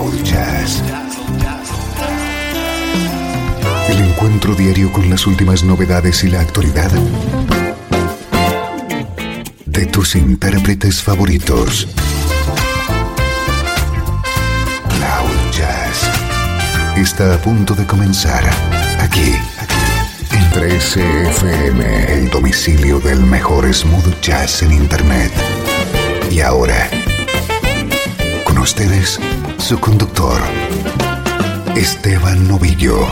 Cloud Jazz. El encuentro diario con las últimas novedades y la actualidad de tus intérpretes favoritos. Cloud Jazz está a punto de comenzar aquí, en 13FM, el domicilio del mejor smooth jazz en Internet. Y ahora, ustedes, su conductor, Esteban Novillo.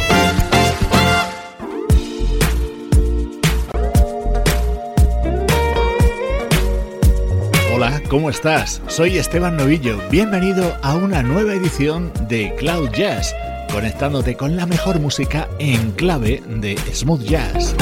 Hola, ¿cómo estás? Soy Esteban Novillo. Bienvenido a una nueva edición de Cloud Jazz, conectándote con la mejor música en clave de smooth jazz.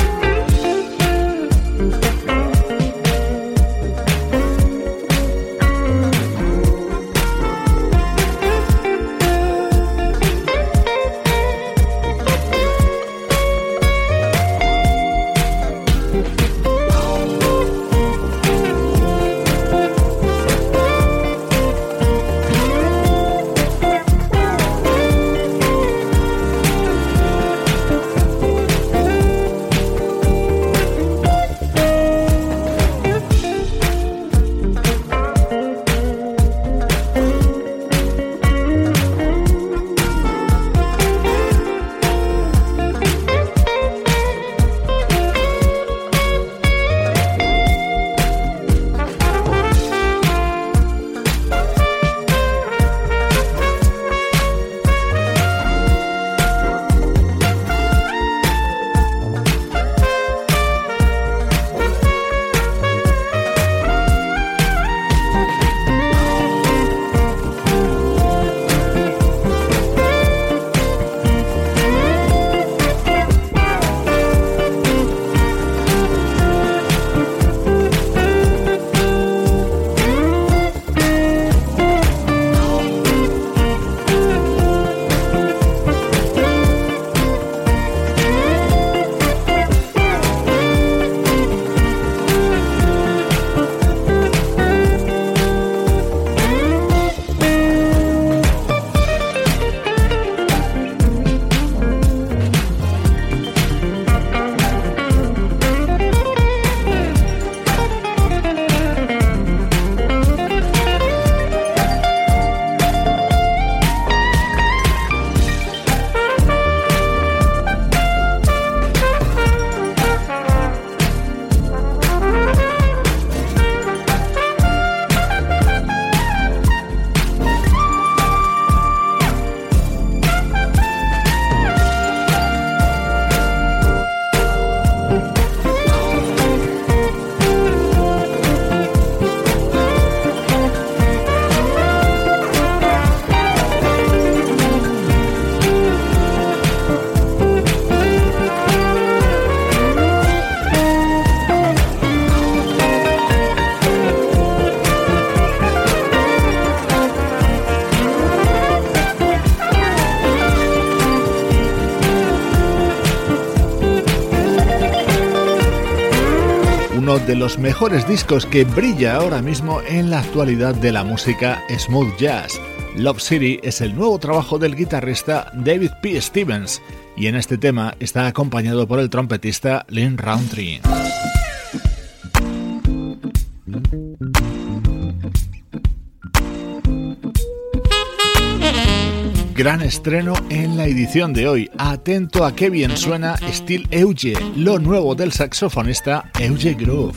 De los mejores discos que brilla ahora mismo en la actualidad de la música smooth jazz. Love City es el nuevo trabajo del guitarrista David P. Stevens y en este tema está acompañado por el trompetista Lynn Roundtree. Gran estreno en la edición de hoy. Atento a qué bien suena Steel Euge, lo nuevo del saxofonista Euge Groove.